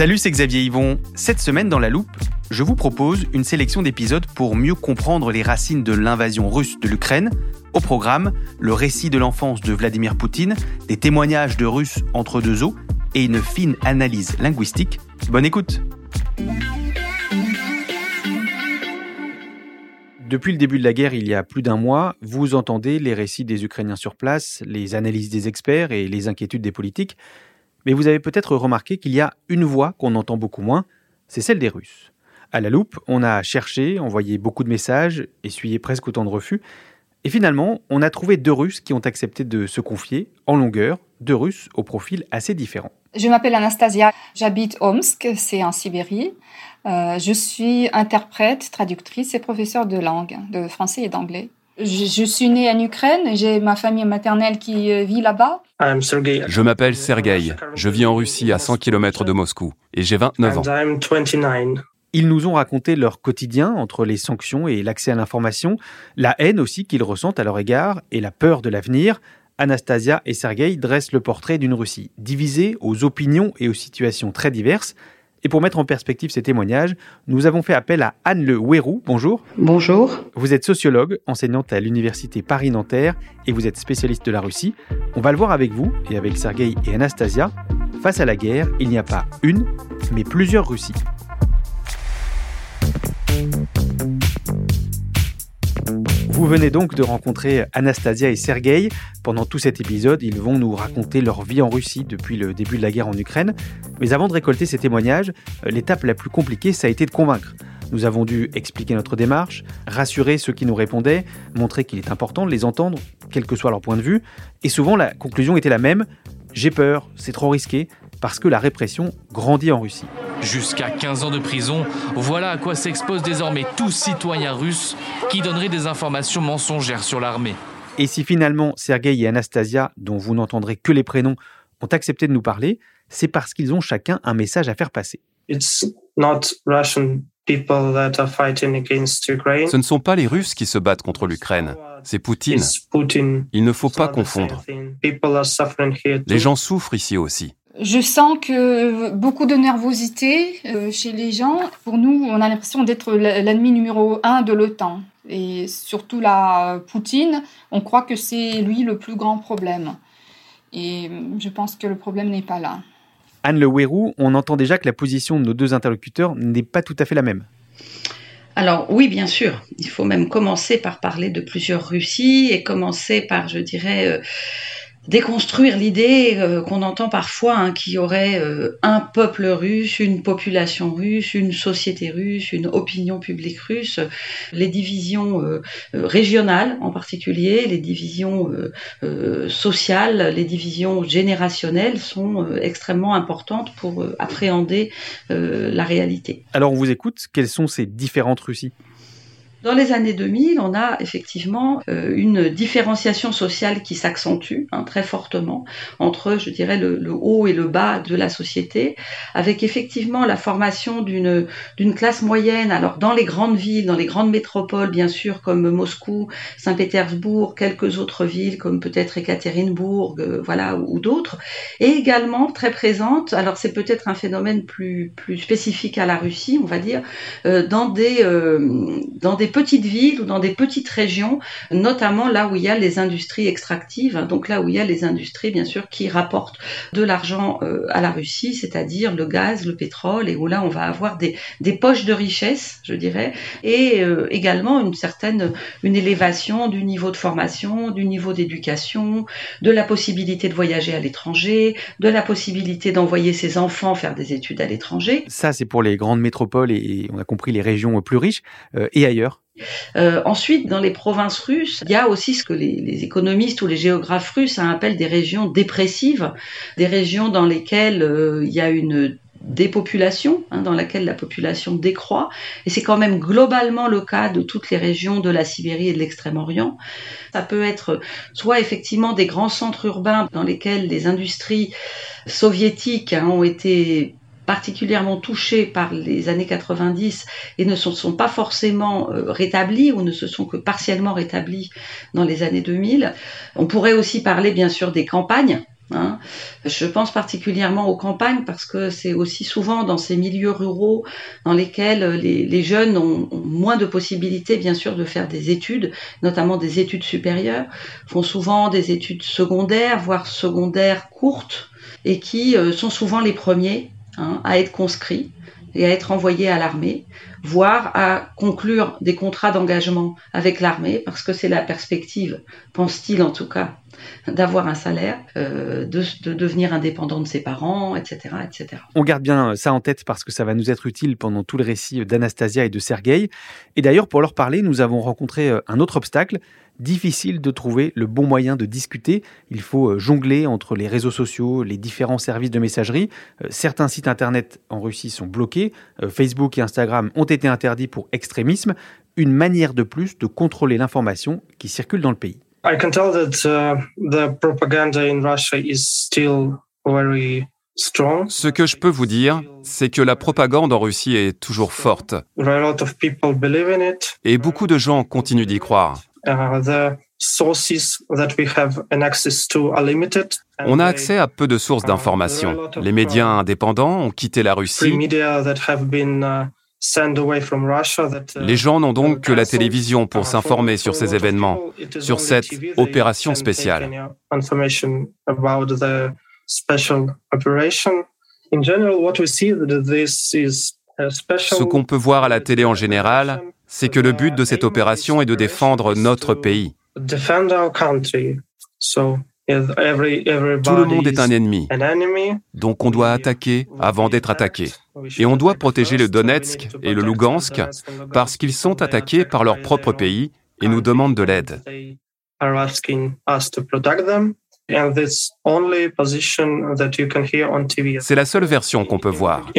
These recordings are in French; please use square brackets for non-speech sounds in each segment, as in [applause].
Salut, c'est Xavier Yvon. Cette semaine dans La Loupe, je vous propose une sélection d'épisodes pour mieux comprendre les racines de l'invasion russe de l'Ukraine. Au programme, le récit de l'enfance de Vladimir Poutine, des témoignages de Russes entre deux eaux et une fine analyse linguistique. Bonne écoute Depuis le début de la guerre, il y a plus d'un mois, vous entendez les récits des Ukrainiens sur place, les analyses des experts et les inquiétudes des politiques. Mais vous avez peut-être remarqué qu'il y a une voix qu'on entend beaucoup moins, c'est celle des Russes. À la loupe, on a cherché, envoyé beaucoup de messages, essuyé presque autant de refus, et finalement, on a trouvé deux Russes qui ont accepté de se confier en longueur, deux Russes au profil assez différent. Je m'appelle Anastasia, j'habite Omsk, c'est en Sibérie. Euh, je suis interprète, traductrice et professeure de langue, de français et d'anglais. Je, je suis née en Ukraine, j'ai ma famille maternelle qui euh, vit là-bas. Je m'appelle Sergueï. Je vis en Russie à 100 km de Moscou et j'ai 29 ans. Ils nous ont raconté leur quotidien entre les sanctions et l'accès à l'information, la haine aussi qu'ils ressentent à leur égard et la peur de l'avenir. Anastasia et Sergueï dressent le portrait d'une Russie divisée aux opinions et aux situations très diverses. Et pour mettre en perspective ces témoignages, nous avons fait appel à Anne Le Ouérou. Bonjour. Bonjour. Vous êtes sociologue, enseignante à l'université Paris-Nanterre et vous êtes spécialiste de la Russie. On va le voir avec vous et avec Sergueï et Anastasia. Face à la guerre, il n'y a pas une, mais plusieurs Russies. Vous venez donc de rencontrer Anastasia et Sergueï. Pendant tout cet épisode, ils vont nous raconter leur vie en Russie depuis le début de la guerre en Ukraine. Mais avant de récolter ces témoignages, euh, l'étape la plus compliquée, ça a été de convaincre. Nous avons dû expliquer notre démarche, rassurer ceux qui nous répondaient, montrer qu'il est important de les entendre, quel que soit leur point de vue. Et souvent, la conclusion était la même. J'ai peur, c'est trop risqué, parce que la répression grandit en Russie. Jusqu'à 15 ans de prison, voilà à quoi s'expose désormais tout citoyen russe qui donnerait des informations mensongères sur l'armée. Et si finalement Sergueï et Anastasia, dont vous n'entendrez que les prénoms, ont accepté de nous parler, c'est parce qu'ils ont chacun un message à faire passer. Ce ne sont pas les Russes qui se battent contre l'Ukraine, c'est Poutine. Il ne faut pas confondre. Les gens souffrent ici aussi. Je sens que beaucoup de nervosité euh, chez les gens. Pour nous, on a l'impression d'être l'ennemi numéro un de l'OTAN. Et surtout la Poutine, on croit que c'est lui le plus grand problème. Et je pense que le problème n'est pas là. Anne Le Ouérou, on entend déjà que la position de nos deux interlocuteurs n'est pas tout à fait la même. Alors oui, bien sûr, il faut même commencer par parler de plusieurs Russies et commencer par, je dirais, euh, déconstruire l'idée euh, qu'on entend parfois hein, qu'il y aurait euh, un peuple russe, une population russe, une société russe, une opinion publique russe. Les divisions euh, régionales en particulier, les divisions sociales, les divisions générationnelles sont extrêmement importantes pour appréhender la réalité. Alors on vous écoute, quelles sont ces différentes Russies? Dans les années 2000, on a effectivement euh, une différenciation sociale qui s'accentue hein, très fortement entre, je dirais, le, haut et le bas de la société, avec effectivement la formation d'une classe moyenne. Alors dans les grandes villes, dans les grandes métropoles, bien sûr, comme Moscou, Saint-Pétersbourg, quelques autres villes comme peut-être Ekaterinbourg, euh, voilà, ou, ou d'autres, et également très présente. Alors c'est peut-être un phénomène plus plus spécifique à la Russie, on va dire, euh, dans des dans des petites villes ou dans des petites régions, notamment là où il y a les industries extractives, hein, donc là où il y a les industries bien sûr qui rapportent de l'argent euh, à la Russie, c'est-à-dire le gaz, le pétrole, et où là on va avoir des, poches de richesse, je dirais, et euh, également une certaine une élévation du niveau de formation, du niveau d'éducation, de la possibilité de voyager à l'étranger, de la possibilité d'envoyer ses enfants faire des études à l'étranger. Ça, c'est pour les grandes métropoles et, on a compris les régions plus riches euh, et ailleurs. Euh, ensuite, dans les provinces russes, il y a aussi ce que les, économistes ou les géographes russes appellent des régions dépressives, des régions dans lesquelles euh, il y a une dépopulation, hein, dans laquelle la population décroît, et c'est quand même globalement le cas de toutes les régions de la Sibérie et de l'Extrême-Orient. Ça peut être soit effectivement des grands centres urbains dans lesquels les industries soviétiques hein, ont été particulièrement touchés par les années 90 et ne se sont pas forcément euh, rétablis ou ne se sont que partiellement rétablis dans les années 2000. On pourrait aussi parler bien sûr des campagnes. Hein. Je pense particulièrement aux campagnes parce que c'est aussi souvent dans ces milieux ruraux dans lesquels les, jeunes ont, moins de possibilités bien sûr de faire des études, notamment des études supérieures, font souvent des études secondaires, voire secondaires courtes, et qui euh, sont souvent les premiers Hein, à être conscrit et à être envoyé à l'armée, voire à conclure des contrats d'engagement avec l'armée, parce que c'est la perspective, pense-t-il en tout cas, d'avoir un salaire, euh, de, devenir indépendant de ses parents, etc., etc. On garde bien ça en tête parce que ça va nous être utile pendant tout le récit d'Anastasia et de Sergueï. Et d'ailleurs, pour leur parler, nous avons rencontré euh, un autre obstacle, difficile de trouver le bon moyen de discuter. Il faut euh, jongler entre les réseaux sociaux, les différents services de messagerie. Euh, certains sites internet en Russie sont bloqués. Euh, Facebook et Instagram ont été interdits pour extrémisme. Une manière de plus de contrôler l'information qui circule dans le pays. I can tell that uh, the propaganda in Russia is still very strong. Ce que je peux vous dire, c'est que la propagande en Russie est toujours forte. Et beaucoup de gens continuent d'y croire. Uh, On a accès à peu de sources d'informations. Les médias uh, indépendants ont quitté la Russie. Les gens n'ont donc que la télévision pour s'informer sur ces événements, sur cette opération spéciale. Ce qu'on peut voir à la télé en général, c'est que le but de cette opération est de défendre notre pays. Tout le monde est un ennemi. Donc on doit attaquer avant d'être attaqué. Et on doit protéger le Donetsk et le Lugansk parce qu'ils sont attaqués par leur propre pays et nous demandent de l'aide. C'est la seule version qu'on peut voir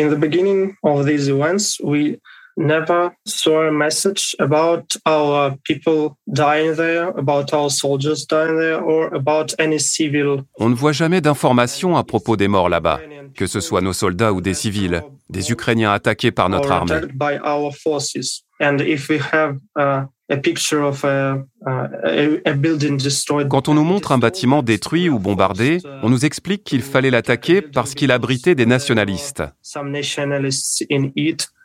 never saw a message about our people dying there, about our soldiers dying there, or about any civil. On ne voit jamais d'informations à propos des morts là-bas, que ce soit nos soldats ou des civils, des Ukrainiens attaqués par notre armée. And if we have uh, quand on nous montre un bâtiment détruit ou bombardé, on nous explique qu'il fallait l'attaquer parce qu'il abritait des nationalistes.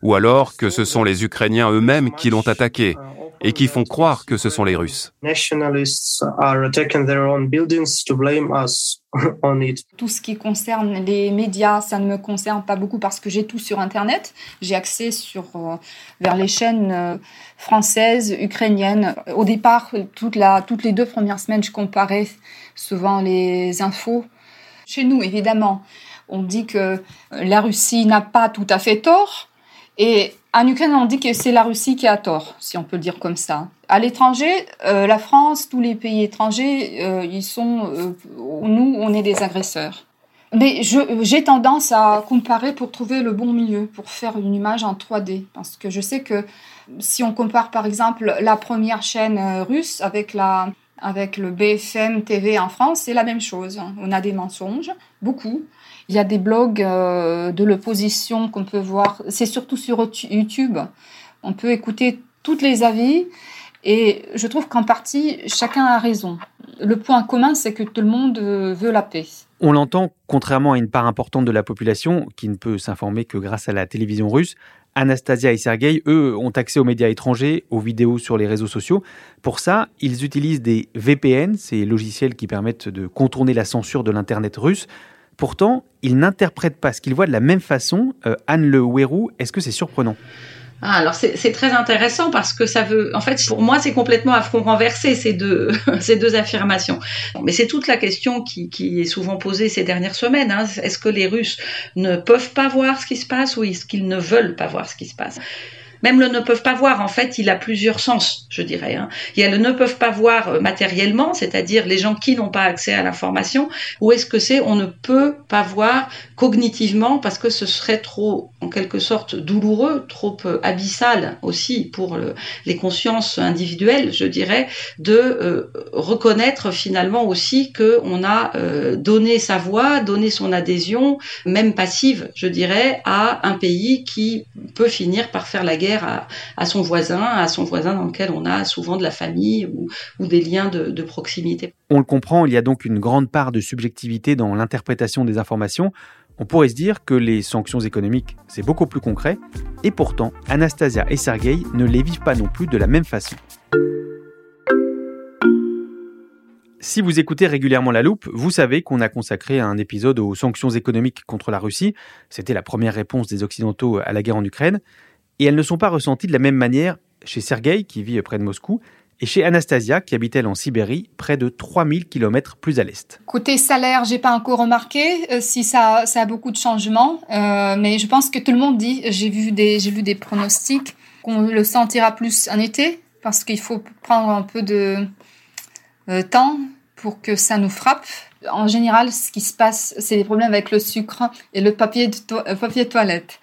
Ou alors que ce sont les Ukrainiens eux-mêmes qui l'ont attaqué et qui font croire que ce sont les Russes. [laughs] Tout ce qui concerne les médias, ça ne me concerne pas beaucoup parce que j'ai tout sur Internet. J'ai accès sur, euh, vers les chaînes euh, françaises, ukrainiennes. Au départ, toute la, toutes les deux premières semaines, je comparais souvent les infos. Chez nous, évidemment, on dit que la Russie n'a pas tout à fait tort. Et en Ukraine, on dit que c'est la Russie qui a tort, si on peut le dire comme ça. À l'étranger, euh, la France, tous les pays étrangers, euh, ils sont, euh, nous, on est des agresseurs. Mais j'ai tendance à comparer pour trouver le bon milieu, pour faire une image en 3D. Parce que je sais que si on compare par exemple la première chaîne russe avec, la, avec le BFM TV en France, c'est la même chose. On a des mensonges, beaucoup. Il y a des blogs de l'opposition qu'on peut voir. C'est surtout sur YouTube. On peut écouter tous les avis. Et je trouve qu'en partie, chacun a raison. Le point commun, c'est que tout le monde euh, veut la paix. On l'entend, contrairement à une part importante de la population qui ne peut s'informer que grâce à la télévision russe, Anastasia et Sergei, eux, ont accès aux médias étrangers, aux vidéos sur les réseaux sociaux. Pour ça, ils utilisent des VPN, ces logiciels qui permettent de contourner la censure de l'Internet russe. Pourtant, ils n'interprètent pas ce qu'ils voient de la même façon. Euh, Anne Le Ouérou, est-ce que c'est surprenant? Ah, alors c'est très intéressant parce que ça veut, en fait, pour moi, c'est complètement à front renversé ces deux [laughs] ces deux affirmations. Mais c'est toute la question qui, qui, est souvent posée ces dernières semaines. Hein. Est-ce que les Russes ne peuvent pas voir ce qui se passe ou est-ce qu'ils ne veulent pas voir ce qui se passe? Même le ne peuvent pas voir, en fait, il a plusieurs sens, je dirais. Hein. Il y a le ne peuvent pas voir euh, matériellement, c'est-à-dire les gens qui n'ont pas accès à l'information, ou est-ce que c'est on ne peut pas voir cognitivement parce que ce serait trop, en quelque sorte, douloureux, trop euh, abyssal aussi pour les consciences individuelles, je dirais, de euh, reconnaître finalement aussi que on a donné sa voix, donné son adhésion, même passive, je dirais, à un pays qui peut finir par faire la guerre à, son voisin, à son voisin dans lequel on a souvent de la famille ou, des liens de, proximité. On le comprend, il y a donc une grande part de subjectivité dans l'interprétation des informations. On pourrait se dire que les sanctions économiques, c'est beaucoup plus concret, et pourtant, Anastasia et Sergei ne les vivent pas non plus de la même façon. Si vous écoutez régulièrement La Loupe, vous savez qu'on a consacré un épisode aux sanctions économiques contre la Russie. C'était la première réponse des Occidentaux à la guerre en Ukraine et elles ne sont pas ressenties de la même manière chez Sergueï, qui vit près de Moscou, et chez Anastasia, qui habite elle en Sibérie, près de 3000 km plus à l'est. Côté salaire, j'ai pas encore remarqué euh, si ça, ça, a beaucoup de changements, euh, mais je pense que tout le monde dit, j'ai vu des, vu des pronostics qu'on le sentira plus en été, parce qu'il faut prendre un peu de euh, temps pour que ça nous frappe en général, ce qui se passe, c'est des problèmes avec le sucre et le papier, de euh, papier toilette.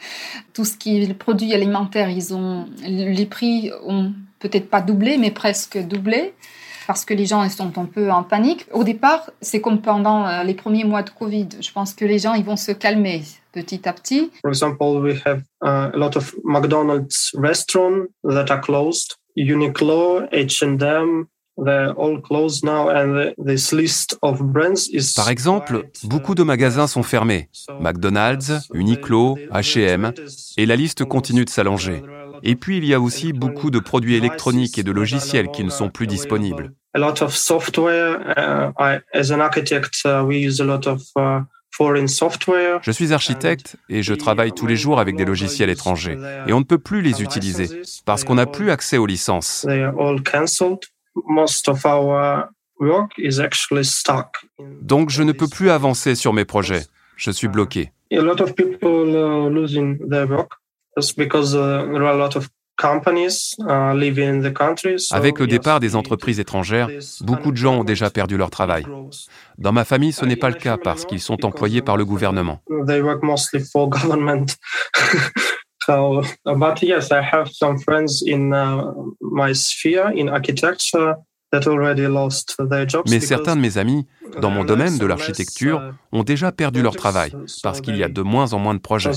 Tout ce qui est les produits alimentaires, ils ont, les prix ont peut-être pas doublé, mais presque doublé parce que les gens sont un peu en panique. Au départ, c'est comme pendant euh, les premiers mois de Covid. Je pense que les gens ils vont se calmer petit à petit. For example, we have uh, a lot of McDonald's restaurants that are closed. Uniqlo, H&M, par exemple, beaucoup de magasins sont fermés. McDonald's, Uniqlo, H&M, et la liste continue de s'allonger. Et puis il y a aussi beaucoup de produits électroniques et de logiciels qui ne sont plus disponibles. Je suis architecte et je travaille tous les jours avec des logiciels étrangers et on ne peut plus les utiliser parce qu'on n'a plus accès aux licences. Donc je ne peux plus avancer sur mes projets. Je suis bloqué. Avec le départ des entreprises étrangères, beaucoup de gens ont déjà perdu leur travail. Dans ma famille, ce n'est pas le cas parce qu'ils sont employés par le gouvernement. [laughs] So, but yes, I have some friends in uh, my sphere in architecture that already lost their jobs. Mais certains de mes amis dans mon domaine de l'architecture uh, ont déjà perdu leur travail parce qu'il y a de moins en moins de projets.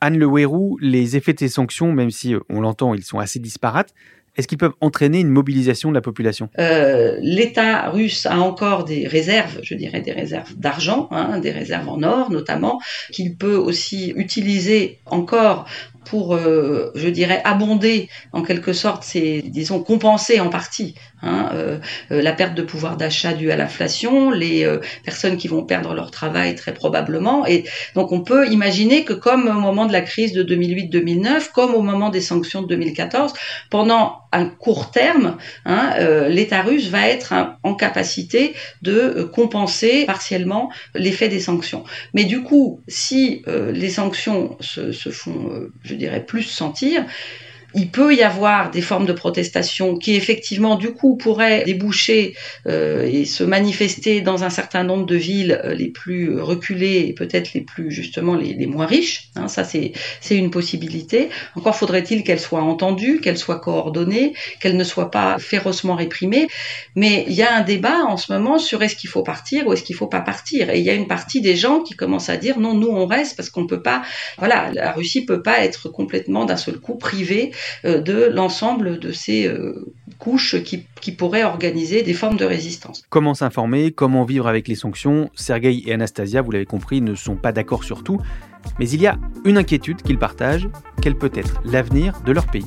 Anne Le Wérou, les effets de ces sanctions, même si euh, on l'entend, ils sont assez disparates, est-ce qu'ils peuvent entraîner une mobilisation de la population? Euh, L'État russe a encore des réserves, je dirais des réserves d'argent, hein, des réserves en or notamment, qu'il peut aussi utiliser encore pour, euh, je dirais, abonder en quelque sorte, c'est, disons, compenser en partie hein, euh, euh, la perte de pouvoir d'achat due à l'inflation, les personnes qui vont perdre leur travail très probablement. Et donc on peut imaginer que comme au moment de la crise de 2008-2009, comme au moment des sanctions de 2014, pendant un court terme, hein, l'État russe va être en capacité de compenser partiellement l'effet des sanctions. Mais du coup, si les sanctions se font, je dirais, plus sentir il peut y avoir des formes de protestation qui effectivement du coup pourraient déboucher euh, et se manifester dans un certain nombre de villes euh, les plus reculées et peut-être les plus justement les, les moins riches. Hein, ça c'est une possibilité. Encore faudrait-il qu'elle soit entendue, qu'elle soit coordonnée, qu'elle ne soit pas férocement réprimée. Mais il y a un débat en ce moment sur est-ce qu'il faut partir ou est-ce qu'il faut pas partir. Et il y a une partie des gens qui commencent à dire non, nous on reste parce qu'on peut pas. Voilà, la Russie peut pas être complètement d'un seul coup privée de l'ensemble de ces euh, couche qui, pourrait organiser des formes de résistance. Comment s'informer, comment vivre avec les sanctions Sergei et Anastasia, vous l'avez compris, ne sont pas d'accord sur tout, mais il y a une inquiétude qu'ils partagent, quel peut être l'avenir de leur pays?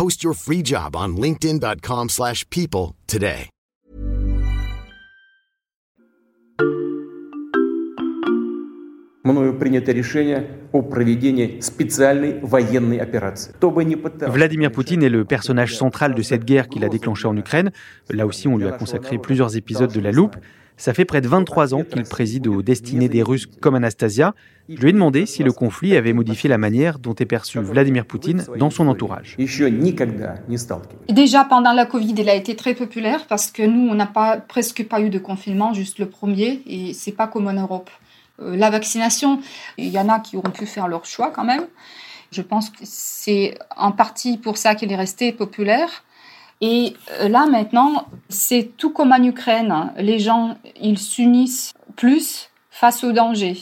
Post your free job on linkedin.com/people today. мною принято решение о проведении специальной военной операции. Vladimir Poutine est le personnage central de cette guerre qu'il a déclenchée en Ukraine. Là aussi, on lui a consacré plusieurs épisodes de La Loupe. Ça fait près de 23 ans qu'il préside aux destinées des Russes comme Anastasia. Je lui ai demandé si le conflit avait modifié la manière dont est perçu Vladimir Poutine dans son entourage. Déjà pendant la Covid, il a été très populaire parce que nous, on n'a pas, presque pas eu de confinement, juste le premier, et c'est pas comme en Europe. Euh, la vaccination, il y en a qui auront pu faire leur choix quand même. Je pense que c'est en partie pour ça qu'il est resté populaire. Et euh, là maintenant, c'est tout comme en Ukraine. Les gens, ils s'unissent plus face aux dangers.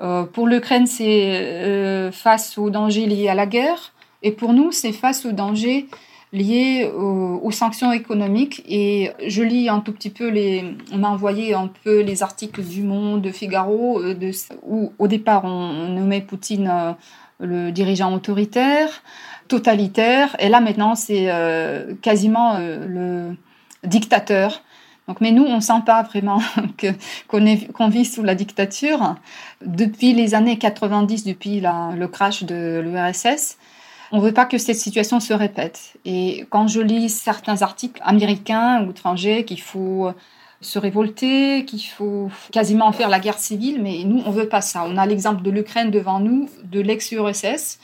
Euh, pour l'Ukraine, c'est face aux dangers liés à la guerre. Et pour nous, c'est face aux dangers liées aux, sanctions économiques. Et je lis un tout petit peu les. On m'a envoyé un peu les articles du Monde, de Figaro, euh, où au départ on, nommait Poutine euh, le dirigeant autoritaire, totalitaire, et là maintenant c'est euh, quasiment le dictateur. Donc, mais nous, on ne sent pas vraiment [laughs] qu'on vit sous la dictature. Depuis les années 90, depuis le crash de l'URSS, on ne veut pas que cette situation se répète. Et quand je lis certains articles américains ou étrangers qu'il faut se révolter, qu'il faut quasiment faire la guerre civile, mais nous, on veut pas ça. On a l'exemple de l'Ukraine devant nous, de l'ex-URSS,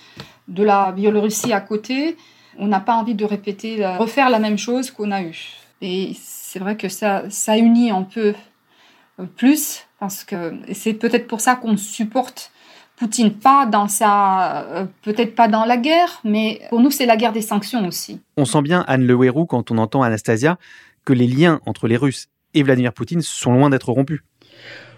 de la Biélorussie à côté. On n'a pas envie de répéter, refaire la même chose qu'on a eu. Et c'est vrai que ça, ça unit un peu plus, parce que c'est peut-être pour ça qu'on supporte Poutine pas dans sa, euh, peut-être pas dans la guerre, mais pour nous c'est la guerre des sanctions aussi. On sent bien Anne Le quand on entend Anastasia que les liens entre les Russes et Vladimir Poutine sont loin d'être rompus.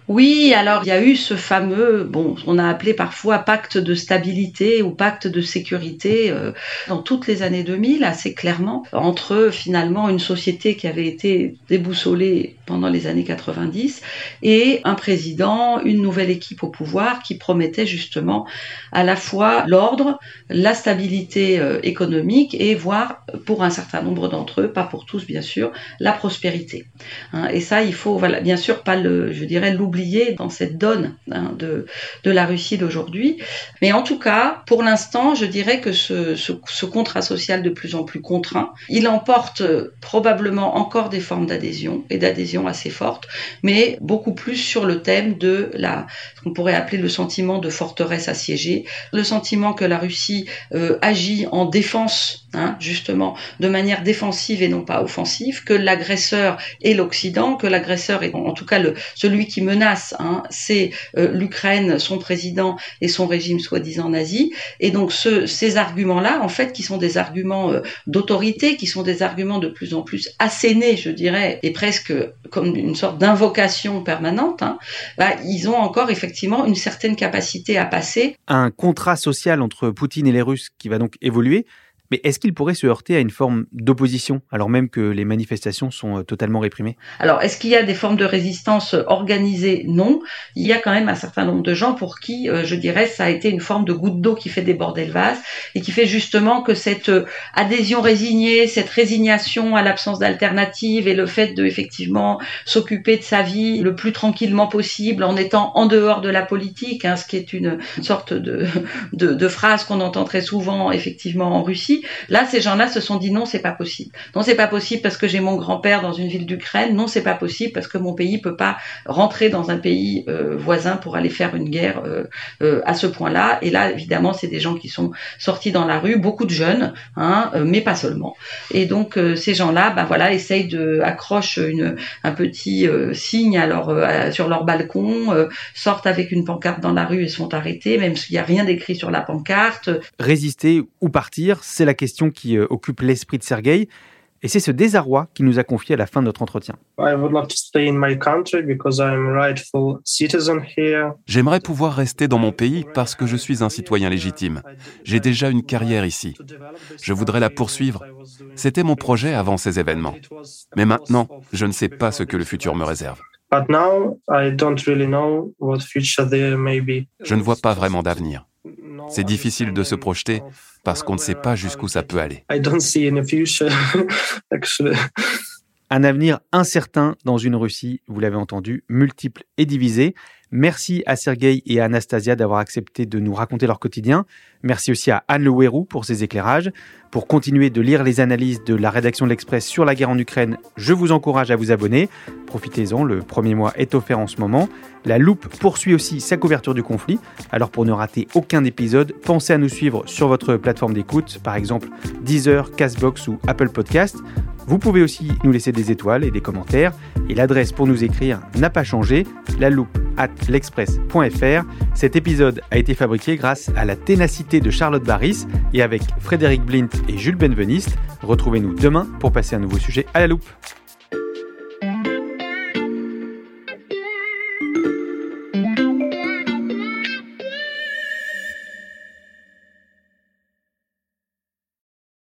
Oui, alors il y a eu ce fameux, bon, on a appelé parfois pacte de stabilité ou pacte de sécurité euh, dans toutes les années 2000, assez clairement, entre finalement une société qui avait été déboussolée pendant les années 90 et un président, une nouvelle équipe au pouvoir qui promettait justement à la fois l'ordre, la stabilité euh, économique et voire pour un certain nombre d'entre eux, pas pour tous bien sûr, la prospérité. Hein, et ça, il faut, bien sûr, pas le, je dirais, l'oublier dans cette donne hein, de, de la Russie d'aujourd'hui. Mais en tout cas, pour l'instant, je dirais que ce, ce, contrat social de plus en plus contraint, il emporte probablement encore des formes d'adhésion et d'adhésion assez fortes, mais beaucoup plus sur le thème de la, ce qu'on pourrait appeler le sentiment de forteresse assiégée, le sentiment que la Russie euh, agit en défense, hein, justement, de manière défensive et non pas offensive, que l'agresseur est l'Occident, que l'agresseur est en tout cas celui qui menace Hein, c'est euh, l'Ukraine, son président et son régime soi-disant nazi. Et donc ces arguments-là, en fait, qui sont des arguments euh, d'autorité, qui sont des arguments de plus en plus assénés, je dirais, et presque comme une sorte d'invocation permanente, hein, bah, ils ont encore effectivement une certaine capacité à passer. Un contrat social entre Poutine et les Russes qui va donc évoluer. Mais est-ce qu'il pourrait se heurter à une forme d'opposition, alors même que les manifestations sont euh, totalement réprimées? Alors, est-ce qu'il y a des formes de résistance organisées? Non. Il y a quand même un certain nombre de gens pour qui, euh, je dirais, ça a été une forme de goutte d'eau qui fait déborder le vase et qui fait justement que cette euh, adhésion résignée, cette résignation à l'absence d'alternative et le fait de effectivement s'occuper de sa vie le plus tranquillement possible en étant en dehors de la politique, hein, ce qui est une, sorte de, [laughs] de, de phrase qu'on entend très souvent effectivement en Russie, Là, ces gens-là se sont dit non, c'est pas possible. Non, c'est pas possible parce que j'ai mon grand-père dans une ville d'Ukraine. Non, c'est pas possible parce que mon pays peut pas rentrer dans un pays euh, voisin pour aller faire une guerre euh, euh, à ce point-là. Et là, évidemment, c'est des gens qui sont sortis dans la rue, beaucoup de jeunes, hein, mais pas seulement. Et donc ces gens-là, ben voilà, essayent de accrochent une, un petit signe alors sur leur balcon, sortent avec une pancarte dans la rue et sont arrêtés, même s'il n'y a rien d'écrit sur la pancarte. Résister ou partir, c'est la question qui occupe l'esprit de Sergueï. Et c'est ce désarroi qui nous a confié à la fin de notre entretien. J'aimerais pouvoir rester dans mon pays parce que je suis un citoyen légitime. J'ai déjà une carrière ici. Je voudrais la poursuivre. C'était mon projet avant ces événements. Mais maintenant, je ne sais pas ce que le futur me réserve. Je ne vois pas vraiment d'avenir. C'est difficile de se projeter parce qu'on ne sait pas jusqu'où ça peut aller. [laughs] Un avenir incertain dans une Russie, vous l'avez entendu, multiple et divisé. Merci à Sergei et à Anastasia d'avoir accepté de nous raconter leur quotidien. Merci aussi à Anne Le pour ses éclairages. Pour continuer de lire les analyses de la rédaction de l'Express sur la guerre en Ukraine, je vous encourage à vous abonner. Profitez-en, le premier mois est offert en ce moment. La Loupe poursuit aussi sa couverture du conflit. Alors pour ne rater aucun épisode, pensez à nous suivre sur votre plateforme d'écoute, par exemple Deezer, Castbox ou Apple Podcast. Vous pouvez aussi nous laisser des étoiles et des commentaires. Et l'adresse pour nous écrire n'a pas changé, la loupe at l'express.fr. Cet épisode a été fabriqué grâce à la ténacité de Charlotte Barris et avec Frédéric Blint et Jules Benveniste. Retrouvez-nous demain pour passer un nouveau sujet à la loupe.